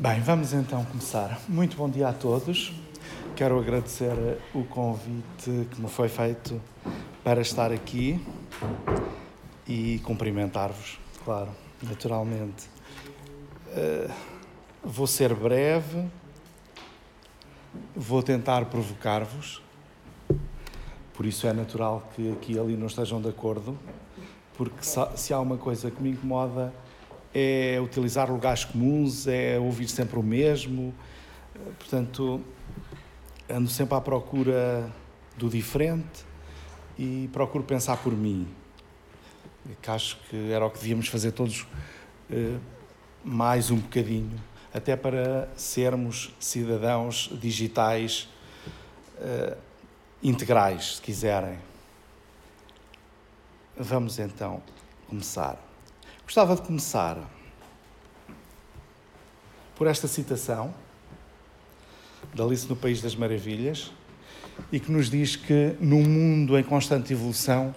Bem, vamos então começar. Muito bom dia a todos. Quero agradecer o convite que me foi feito para estar aqui e cumprimentar-vos, claro, naturalmente. Uh, vou ser breve, vou tentar provocar-vos, por isso é natural que aqui e ali não estejam de acordo, porque se há uma coisa que me incomoda é utilizar lugares comuns, é ouvir sempre o mesmo. Portanto, ando sempre à procura do diferente e procuro pensar por mim. Que acho que era o que devíamos fazer todos eh, mais um bocadinho, até para sermos cidadãos digitais eh, integrais, se quiserem. Vamos então começar. Gostava de começar por esta citação da Alice no País das Maravilhas e que nos diz que num mundo em constante evolução,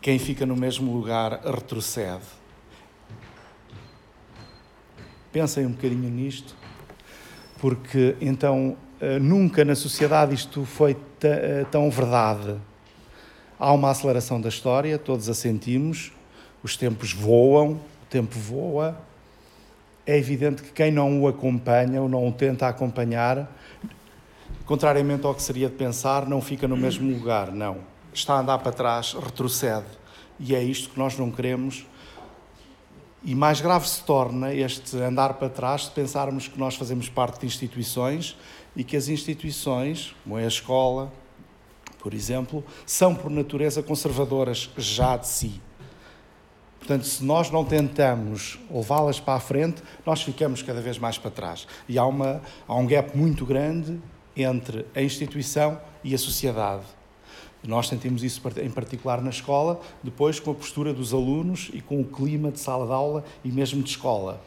quem fica no mesmo lugar retrocede. Pensem um bocadinho nisto, porque então eh, nunca na sociedade isto foi eh, tão verdade. Há uma aceleração da história, todos a sentimos, os tempos voam, o tempo voa. É evidente que quem não o acompanha ou não o tenta acompanhar, contrariamente ao que seria de pensar, não fica no mesmo lugar, não. Está a andar para trás, retrocede. E é isto que nós não queremos. E mais grave se torna este andar para trás se pensarmos que nós fazemos parte de instituições e que as instituições, como é a escola, por exemplo, são por natureza conservadoras já de si. Portanto, se nós não tentamos levá-las para a frente, nós ficamos cada vez mais para trás. E há, uma, há um gap muito grande entre a instituição e a sociedade. Nós sentimos isso em particular na escola, depois com a postura dos alunos e com o clima de sala de aula e mesmo de escola.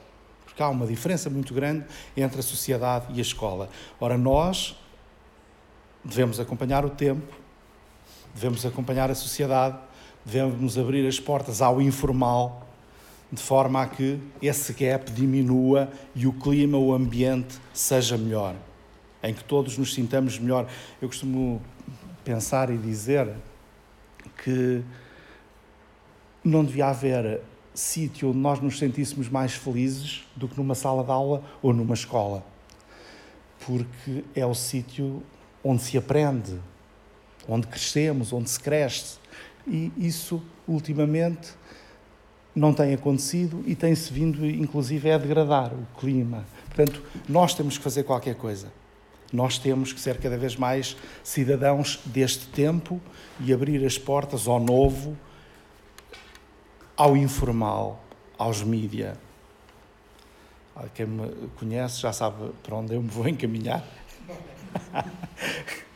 Porque há uma diferença muito grande entre a sociedade e a escola. Ora, nós devemos acompanhar o tempo, devemos acompanhar a sociedade devemos abrir as portas ao informal, de forma a que esse gap diminua e o clima, o ambiente seja melhor, em que todos nos sintamos melhor. Eu costumo pensar e dizer que não devia haver sítio onde nós nos sentíssemos mais felizes do que numa sala de aula ou numa escola, porque é o sítio onde se aprende, onde crescemos, onde se cresce e isso, ultimamente, não tem acontecido e tem-se vindo, inclusive, a degradar o clima. Portanto, nós temos que fazer qualquer coisa. Nós temos que ser cada vez mais cidadãos deste tempo e abrir as portas ao novo, ao informal, aos mídia. Quem me conhece já sabe para onde eu me vou encaminhar.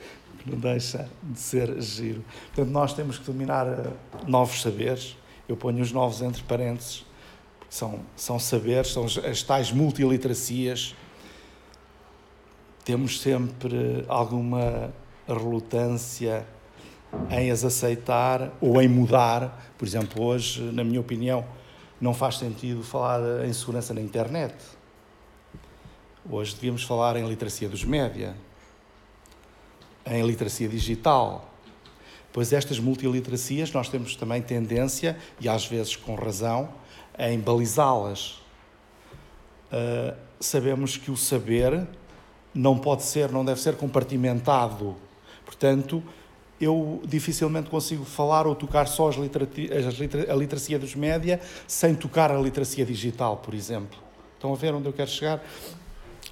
não deixa de ser giro. Portanto, nós temos que dominar uh, novos saberes. Eu ponho os novos entre parênteses, porque são, são saberes, são as tais multiliteracias. Temos sempre alguma relutância em as aceitar ou em mudar. Por exemplo, hoje, na minha opinião, não faz sentido falar em segurança na internet. Hoje devíamos falar em literacia dos média em literacia digital. Pois estas multiliteracias nós temos também tendência, e às vezes com razão, em balizá-las. Uh, sabemos que o saber não pode ser, não deve ser compartimentado. Portanto, eu dificilmente consigo falar ou tocar só as a literacia dos média sem tocar a literacia digital, por exemplo. Estão a ver onde eu quero chegar?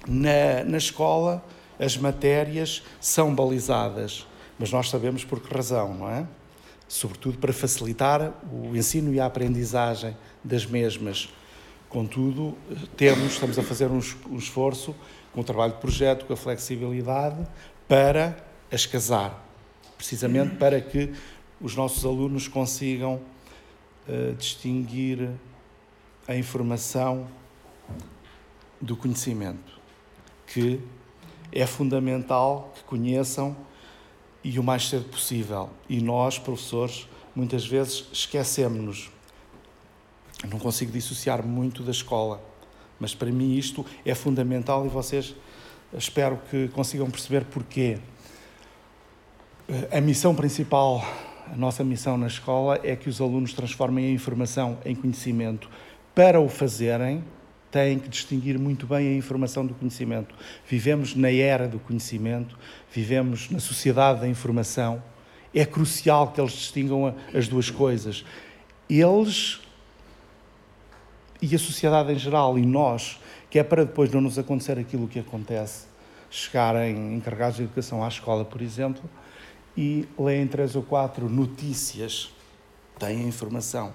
Na, na escola, as matérias são balizadas, mas nós sabemos por que razão, não é? Sobretudo para facilitar o ensino e a aprendizagem das mesmas. Contudo, temos, estamos a fazer um, esforço com o trabalho de projeto, com a flexibilidade, para as casar, precisamente para que os nossos alunos consigam uh, distinguir a informação do conhecimento, que é fundamental que conheçam e o mais cedo possível. E nós, professores, muitas vezes esquecemos-nos. Não consigo dissociar muito da escola, Mas para mim isto é fundamental e vocês espero que consigam perceber porquê. A missão principal, a nossa missão na escola é que os alunos transformem a informação em conhecimento. Para o fazerem, têm que distinguir muito bem a informação do conhecimento. Vivemos na era do conhecimento, vivemos na sociedade da informação. É crucial que eles distingam as duas coisas. Eles e a sociedade em geral e nós, que é para depois não nos acontecer aquilo que acontece, chegarem encarregados de educação à escola, por exemplo, e leem três ou quatro notícias, têm informação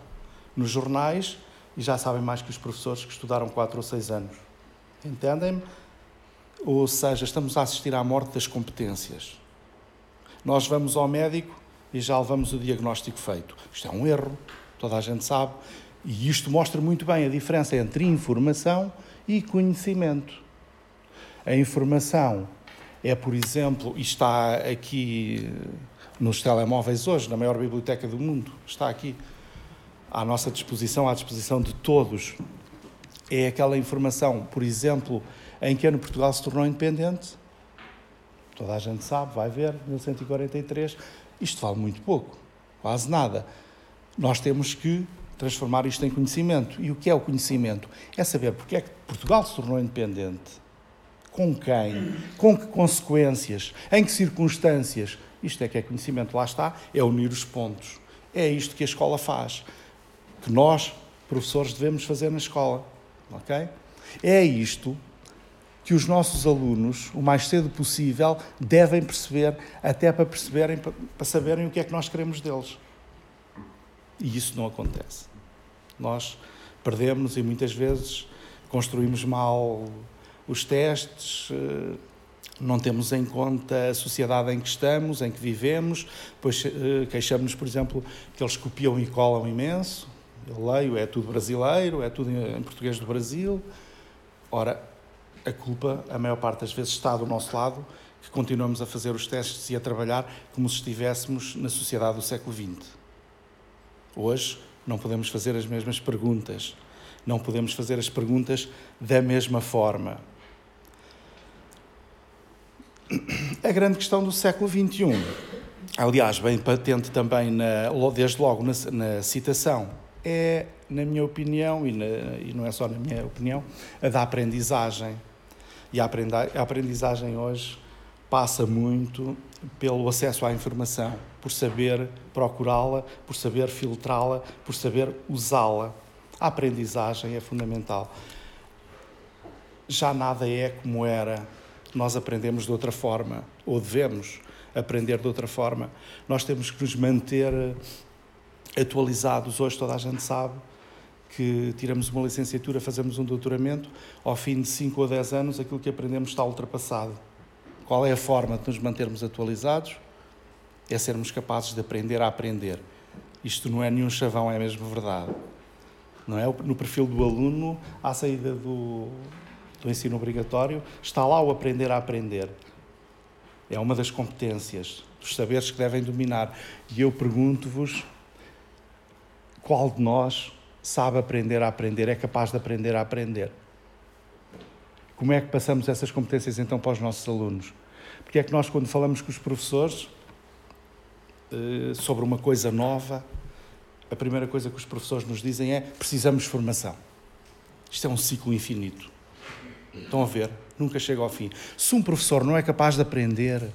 nos jornais e já sabem mais que os professores que estudaram quatro ou seis anos. Entendem-me? Ou seja, estamos a assistir à morte das competências. Nós vamos ao médico e já levamos o diagnóstico feito. Isto é um erro, toda a gente sabe. E isto mostra muito bem a diferença entre informação e conhecimento. A informação é, por exemplo, e está aqui nos telemóveis hoje, na maior biblioteca do mundo, está aqui à nossa disposição, à disposição de todos. É aquela informação, por exemplo, em que ano Portugal se tornou independente. Toda a gente sabe, vai ver, 1143. Isto vale muito pouco, quase nada. Nós temos que transformar isto em conhecimento. E o que é o conhecimento? É saber porque é que Portugal se tornou independente. Com quem? Com que consequências? Em que circunstâncias? Isto é que é conhecimento. Lá está, é unir os pontos. É isto que a escola faz. Que nós, professores, devemos fazer na escola. Ok? É isto que os nossos alunos, o mais cedo possível, devem perceber, até para perceberem, para saberem o que é que nós queremos deles. E isso não acontece. Nós perdemos e muitas vezes construímos mal os testes, eh, não temos em conta a sociedade em que estamos, em que vivemos, pois eh, queixamos-nos, por exemplo, que eles copiam e colam imenso. Eu leio, é tudo brasileiro, é tudo em português do Brasil. Ora, a culpa, a maior parte das vezes, está do nosso lado, que continuamos a fazer os testes e a trabalhar como se estivéssemos na sociedade do século XX. Hoje não podemos fazer as mesmas perguntas, não podemos fazer as perguntas da mesma forma. A grande questão do século XXI, aliás, bem patente também, na, desde logo na, na, citação, é, na minha opinião, e, na, e, não é só na minha opinião, a da aprendizagem. E a aprendizagem hoje passa muito pelo acesso à informação, por saber procurá-la, por saber filtrá-la, por saber usá-la. A aprendizagem é fundamental. Já nada é como era. Nós aprendemos de outra forma, ou devemos aprender de outra forma. Nós temos que nos manter atualizados. Hoje toda a gente sabe que tiramos uma licenciatura, fazemos um doutoramento, ao fim de 5 ou 10 anos aquilo que aprendemos está ultrapassado qual é a forma de nos mantermos atualizados? É sermos capazes de aprender a aprender. Isto não é nenhum chavão, é mesmo verdade. Não é? No perfil do aluno, à saída do, do ensino obrigatório, está lá o aprender a aprender. É uma das competências, dos saberes que devem dominar. E eu pergunto-vos: qual de nós sabe aprender a aprender, é capaz de aprender a aprender? Como é que passamos essas competências então para os nossos alunos? Porque é que nós, quando falamos com os professores eh, sobre uma coisa nova, a primeira coisa que os professores nos dizem é: precisamos de formação. Isto é um ciclo infinito. Estão a ver? Nunca chega ao fim. Se um professor não é capaz de aprender,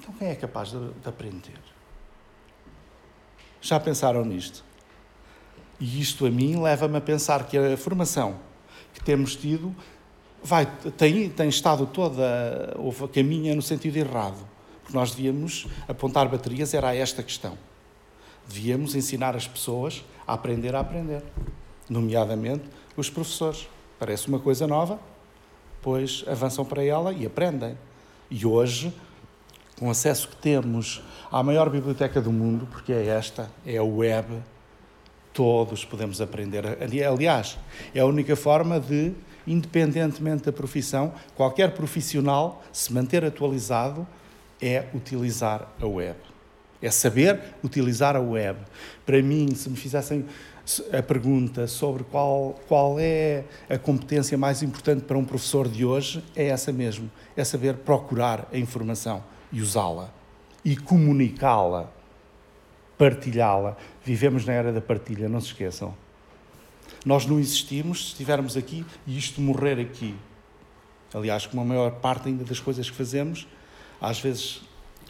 então quem é capaz de, de aprender? Já pensaram nisto? E isto a mim leva-me a pensar que a formação que temos tido vai, tem, tem estado toda, ou caminha no sentido errado. Porque nós devíamos apontar baterias, era esta questão. Devíamos ensinar as pessoas a aprender a aprender, nomeadamente os professores. Parece uma coisa nova, pois avançam para ela e aprendem. E hoje, com acesso que temos à maior biblioteca do mundo, porque é esta, é a web, todos podemos aprender. Aliás, é a única forma de independentemente da profissão, qualquer profissional se manter atualizado é utilizar a web. É saber utilizar a web. Para mim, se me fizessem, a pergunta sobre qual, qual é a competência mais importante para um professor de hoje é essa mesmo: é saber procurar a informação e usá-la e comunicá-la, partilhá-la. Vivemos na era da partilha, não se esqueçam. Nós não existimos se estivermos aqui e isto morrer aqui. Aliás, como a maior parte ainda das coisas que fazemos, às vezes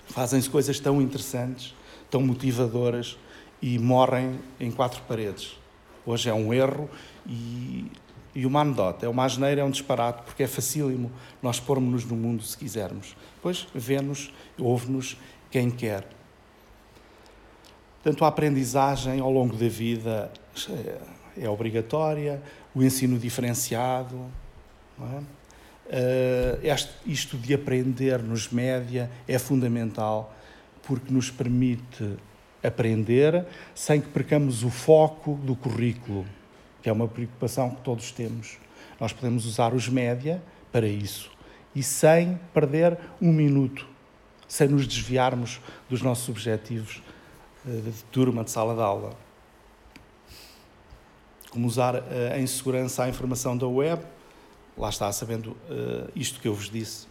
fazem-se coisas tão interessantes, tão motivadoras e morrem em quatro paredes. Hoje é um erro e, e uma anedota, é uma asneira, é um disparate, porque é facílimo nós pormos-nos no mundo se quisermos. Depois vê-nos, ouve-nos quem quer. Portanto, a aprendizagem ao longo da vida é, é obrigatória, o ensino diferenciado, é? Uh, este, isto de aprender nos média é fundamental porque nos permite aprender sem que percamos o foco do currículo, que é uma preocupação que todos temos. Nós podemos usar os média para isso e sem perder um minuto, sem nos desviarmos dos nossos objetivos de turma, de sala de aula. Como usar uh, em segurança a informação da web lá está, sabendo uh, isto que eu vos disse.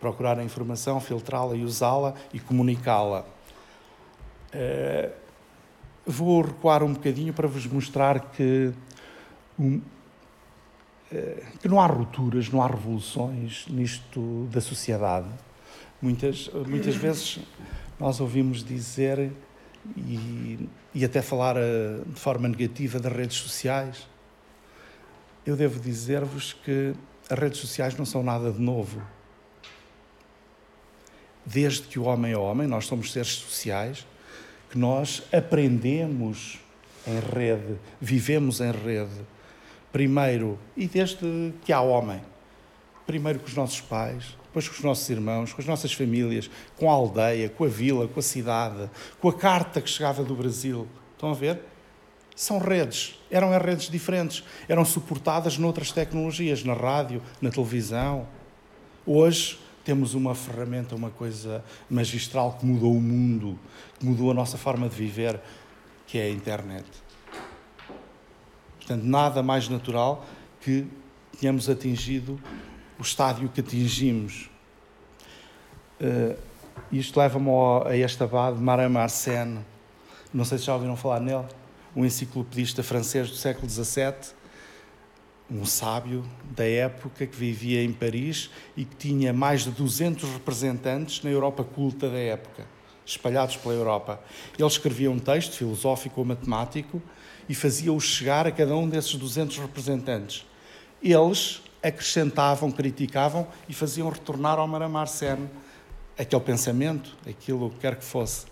Procurar a informação, filtrá-la e usá-la e comunicá-la. Vou recuar um bocadinho para vos mostrar que, um, que não há rupturas, não há revoluções nisto da sociedade. Muitas, muitas vezes nós ouvimos dizer e, e até falar de forma negativa das redes sociais eu devo dizer-vos que as redes sociais não são nada de novo. Desde que o homem é homem, nós somos seres sociais, que nós aprendemos em rede, vivemos em rede. Primeiro, e desde que há homem, primeiro com os nossos pais, depois com os nossos irmãos, com as nossas famílias, com a aldeia, com a vila, com a cidade, com a carta que chegava do Brasil. Estão a ver? são redes, eram redes diferentes, eram suportadas noutras tecnologias, na rádio, na televisão. Hoje temos uma ferramenta, uma coisa magistral que mudou o mundo, que mudou a nossa forma de viver, que é a internet. Portanto, nada mais natural que tenhamos atingido o estádio que atingimos. Uh, isto leva-me a este abade, Marin Mersenne. Não sei se já ouviram falar nele um enciclopedista francês do século XVII, um sábio da época que vivia em Paris e que tinha mais de 200 representantes na Europa culta da época, espalhados pela Europa. Ele escrevia um texto filosófico ou matemático e fazia-o chegar a cada um desses 200 representantes. Eles acrescentavam, criticavam e faziam retornar ao Maramarcene aquele pensamento, aquilo que quer que fosse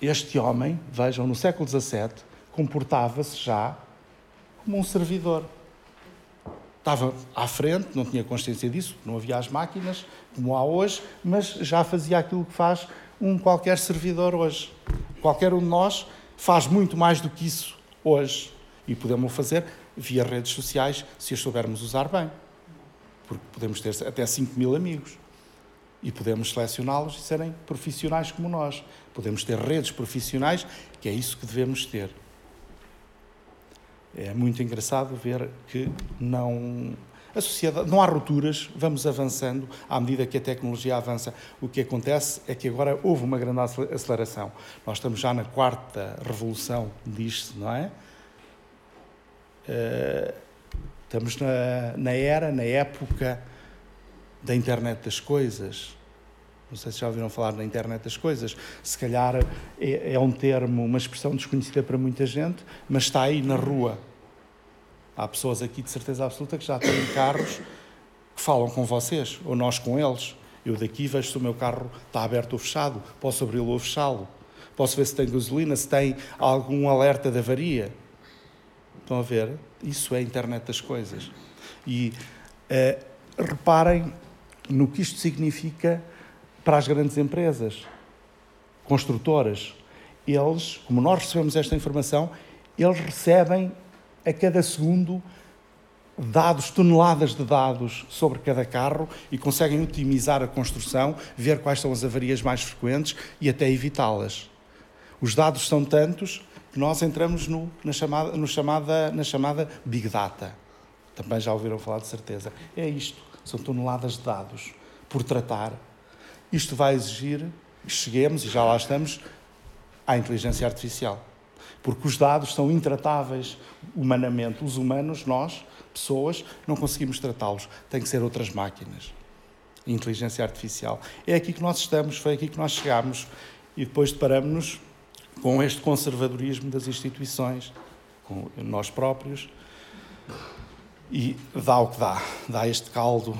este homem, vejam, no século XVII, comportava-se já como um servidor. Estava à frente, não tinha consciência disso, não havia as máquinas como há hoje, mas já fazia aquilo que faz um qualquer servidor hoje. Qualquer um de nós faz muito mais do que isso hoje. E podemos fazer via redes sociais, se as soubermos usar bem. Porque podemos ter até 5 mil amigos e podemos selecioná-los e serem profissionais como nós. Podemos ter redes profissionais, que é isso que devemos ter. É muito engraçado ver que não a sociedade não há rupturas, vamos avançando à medida que a tecnologia avança. O que acontece é que agora houve uma grande aceleração. Nós estamos já na quarta revolução disto, não é? Eh, estamos na, na era, na época da internet das coisas. Não sei se já ouviram falar da internet das coisas. Se calhar é, é um termo, uma expressão desconhecida para muita gente, mas está aí na rua. Há pessoas aqui de certeza absoluta que já têm carros que falam com vocês, ou nós com eles. Eu daqui vejo se o meu carro está aberto ou fechado, posso abri-lo ou fechá-lo. Posso ver se tem gasolina, se tem algum alerta de avaria. Estão a ver? Isso é a internet das coisas. E uh, reparem no que isto significa para as grandes empresas, construtoras. Eles, como nós recebemos esta informação, eles recebem a cada segundo dados, toneladas de dados sobre cada carro e conseguem otimizar a construção, ver quais são as avarias mais frequentes e até evitá-las. Os dados são tantos nós entramos no, na, chamada, no chamada, na chamada Big Data. Também já ouviram falar de certeza. É isto, são toneladas de dados por tratar. Isto vai exigir que cheguemos, e já lá estamos, à inteligência artificial. Porque os dados são intratáveis humanamente. Os humanos, nós, pessoas, não conseguimos tratá-los. Tem que ser outras máquinas. Inteligência artificial. É aqui que nós estamos, foi aqui que nós chegámos e depois deparamos-nos com este conservadorismo das instituições, com nós próprios, e dá o que dá, dá este caldo.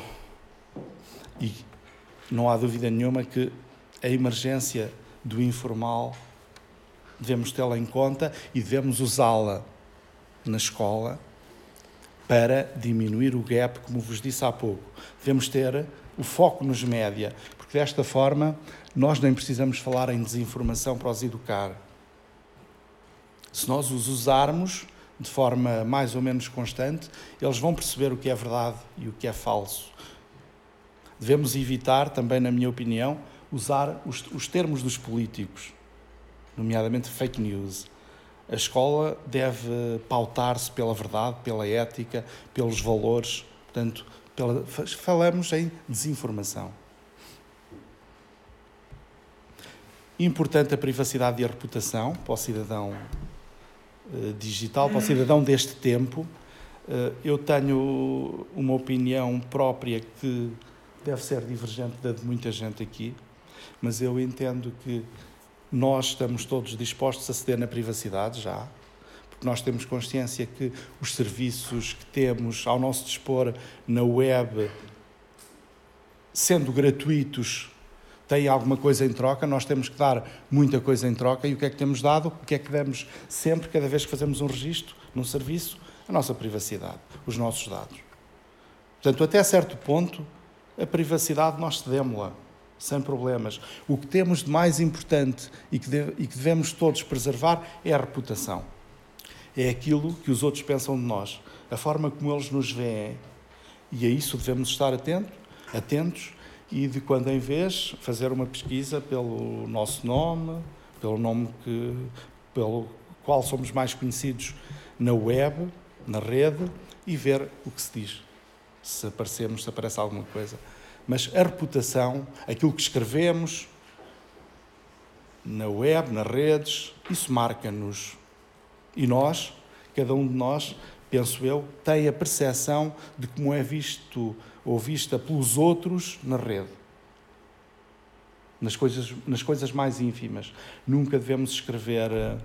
E não há dúvida nenhuma que a emergência do informal devemos tê-la em conta e devemos usá-la na escola para diminuir o gap, como vos disse há pouco. Devemos ter o foco nos média, porque desta forma nós nem precisamos falar em desinformação para os educar. Se nós os usarmos de forma mais ou menos constante, eles vão perceber o que é verdade e o que é falso. Devemos evitar, também na minha opinião, usar os, os termos dos políticos, nomeadamente fake news. A escola deve pautar-se pela verdade, pela ética, pelos valores. Portanto, pela, falamos em desinformação. Importante a privacidade e a reputação para o cidadão digital, para o cidadão deste tempo. Eh, eu tenho uma opinião própria que deve ser divergente da de muita gente aqui, mas eu entendo que nós estamos todos dispostos a ceder na privacidade já, porque nós temos consciência que os serviços que temos ao nosso dispor na web, sendo gratuitos, têm alguma coisa em troca, nós temos que dar muita coisa em troca. E o que é que temos dado? O que é que damos sempre, cada vez que fazemos um registro num serviço? A nossa privacidade, os nossos dados. Portanto, até certo ponto, a privacidade nós cedemos-la, sem problemas. O que temos de mais importante e e que devemos todos preservar é a reputação. É aquilo que os outros pensam de nós, a forma como eles nos veem. E a isso devemos estar atento, atentos e de quando em vez fazer uma pesquisa pelo nosso nome, pelo nome que, pelo qual somos mais conhecidos na web, na rede, e ver o que se diz. Se aparecemos, se aparece alguma coisa. Mas a reputação, aquilo que escrevemos na web, nas redes, isso marca-nos. E nós, cada um de nós, penso eu, tem a percepção de como é visto ou vista pelos outros na rede. Nas coisas, nas coisas mais ínfimas. Nunca devemos escrever uh,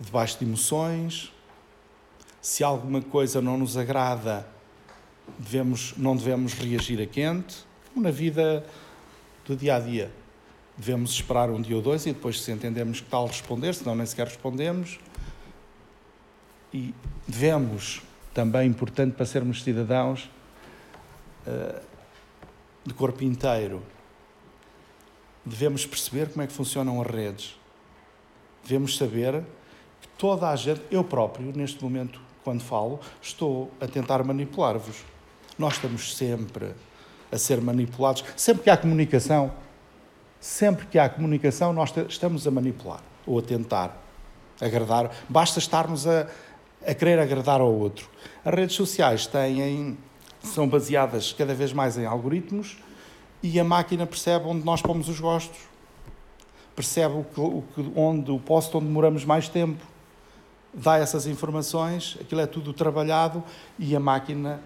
debaixo de emoções. Se alguma coisa não nos agrada, devemos, não devemos reagir a quente, como na vida do dia a dia. Devemos esperar um dia ou dois e depois, se entendemos que tal, responder, senão nem sequer respondemos. E devemos, também importante para sermos cidadãos, eh, de corpo inteiro, devemos perceber como é que funcionam as redes. Devemos saber que toda a gente, eu próprio, neste momento, quando falo, estou a tentar manipular-vos. Nós estamos sempre a ser manipulados. Sempre que há comunicação, sempre que há comunicação, nós estamos a manipular ou a tentar agradar. Basta estarmos a, a querer agradar ao outro. As redes sociais têm são baseadas cada vez mais em algoritmos e a máquina percebe onde nós pomos os gostos, percebe o que, o que, onde o posto onde demoramos mais tempo, dá essas informações, aquilo é tudo trabalhado e a máquina,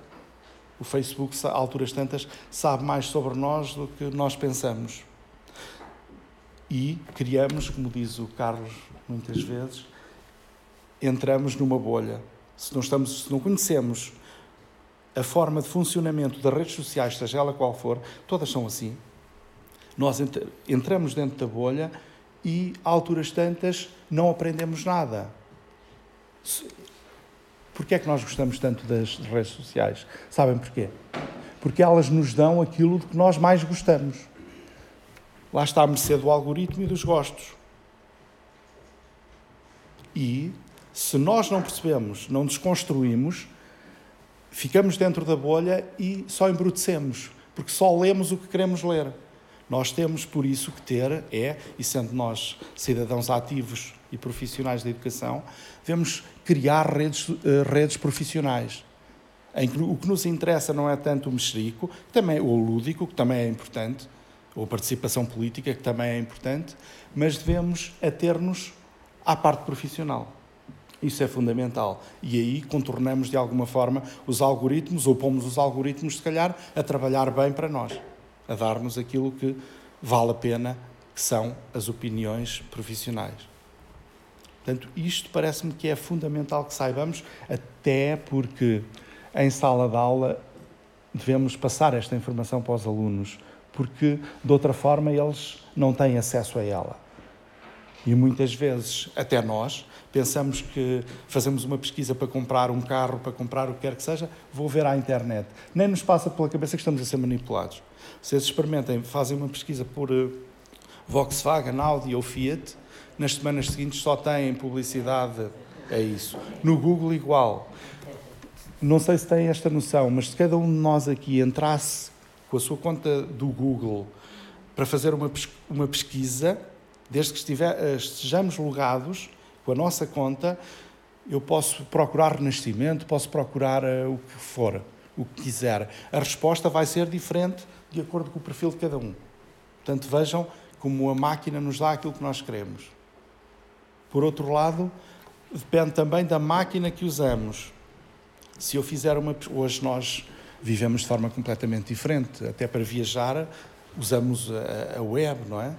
o Facebook, a alturas tantas, sabe mais sobre nós do que nós pensamos. E criamos, como diz o Carlos muitas vezes, entramos numa bolha. Se não, estamos, se não conhecemos a forma de funcionamento das redes sociais, seja ela qual for, todas são assim. Nós entramos dentro da bolha e, a alturas tantas, não aprendemos nada. Porquê é que nós gostamos tanto das redes sociais? Sabem porquê? Porque elas nos dão aquilo de que nós mais gostamos. Lá está a mercê do algoritmo e dos gostos. E, se nós não percebemos, não desconstruímos, ficamos dentro da bolha e só embrutecemos, porque só lemos o que queremos ler. Nós temos, por isso, que ter, é, e sendo nós cidadãos ativos e profissionais da educação, devemos criar redes, eh, redes profissionais. Em que o que nos interessa não é tanto o mexerico, também, ou o lúdico, que também é importante, ou a participação política, que também é importante, mas devemos ater-nos à parte profissional. Isso é fundamental. E aí contornamos de alguma forma os algoritmos, ou pomos os algoritmos, se calhar, a trabalhar bem para nós, a dar-nos aquilo que vale a pena, que são as opiniões profissionais. Portanto, isto parece-me que é fundamental que saibamos, até porque em sala de aula devemos passar esta informação para os alunos, porque de outra forma eles não têm acesso a ela. E muitas vezes, até nós, pensamos que fazemos uma pesquisa para comprar um carro, para comprar o que quer que seja, vou ver à internet. Nem nos passa pela cabeça que estamos a ser manipulados. Vocês experimentem, fazem uma pesquisa por uh, Volkswagen, Audi ou Fiat, nas semanas seguintes só têm publicidade a isso. No Google, igual. Não sei se têm esta noção, mas se cada um de nós aqui entrasse com a sua conta do Google para fazer uma, uma pesquisa, desde que estiver, eh, estejamos logados com a nossa conta, eu posso procurar renascimento, posso procurar uh, o que for, o que quiser. A resposta vai ser diferente de acordo com o perfil de cada um. Portanto, vejam como a máquina nos dá aquilo que nós queremos. Por outro lado, depende também da máquina que usamos. Se eu fizer uma. Hoje nós vivemos de forma completamente diferente. Até para viajar, usamos a web, não é?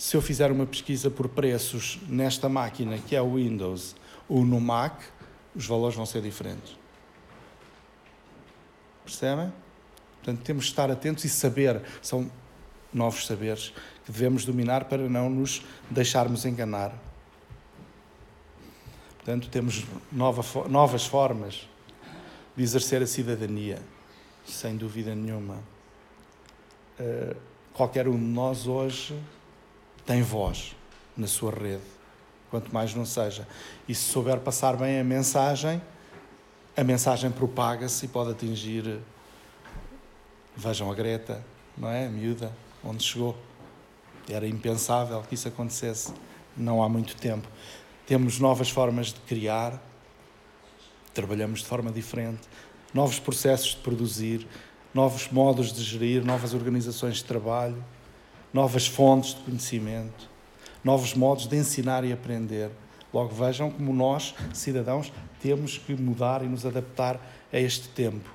Se eu fizer uma pesquisa por preços nesta máquina, que é o Windows, ou no Mac, os valores vão ser diferentes. Percebem? Portanto, temos de estar atentos e saber. São novos saberes que devemos dominar para não nos deixarmos enganar. Portanto, temos nova, novas formas de exercer a cidadania, sem dúvida nenhuma. Uh, qualquer um de nós hoje tem voz na sua rede, quanto mais não seja. E se souber passar bem a mensagem, a mensagem propaga-se e pode atingir. Vejam a Greta, não é? A miúda, onde chegou. Era impensável que isso acontecesse não há muito tempo. Temos novas formas de criar, trabalhamos de forma diferente, novos processos de produzir, novos modos de gerir, novas organizações de trabalho novas fontes de conhecimento, novos modos de ensinar e aprender. Logo vejam como nós, cidadãos, temos que mudar e nos adaptar a este tempo.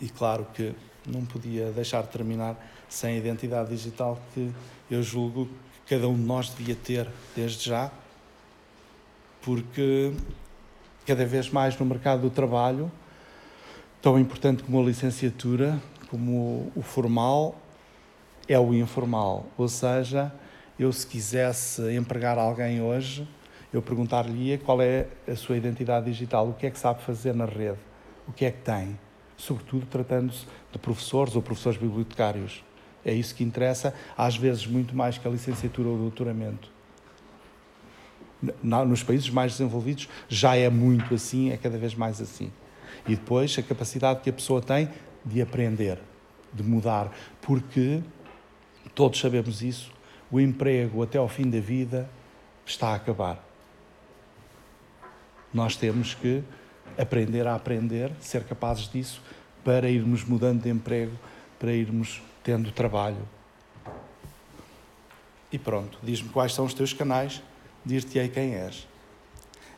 E claro que não podia deixar de terminar sem a identidade digital que eu julgo que cada um de nós devia ter desde já, porque cada vez mais no mercado do trabalho, tão importante como a licenciatura, como o formal, é o informal. Ou seja, eu se quisesse empregar alguém hoje, eu perguntar-lhe qual é a sua identidade digital, o que é que sabe fazer na rede, o que é que tem, sobretudo tratando-se de professores ou professores bibliotecários. É isso que interessa, às vezes muito mais que a licenciatura ou o doutoramento. Nos países mais desenvolvidos já é muito assim, é cada vez mais assim. E depois a capacidade que a pessoa tem de aprender, de mudar, porque todos sabemos isso, o emprego até ao fim da vida está a acabar. Nós temos que aprender a aprender, ser capazes disso, para irmos mudando de emprego, para irmos tendo trabalho. E pronto, diz-me quais são os teus canais, dir-te-ei quem és.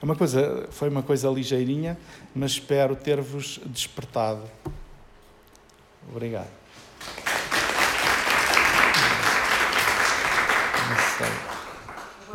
É uma coisa, foi uma coisa ligeirinha, mas espero ter-vos despertado. Obrigado. Thanks.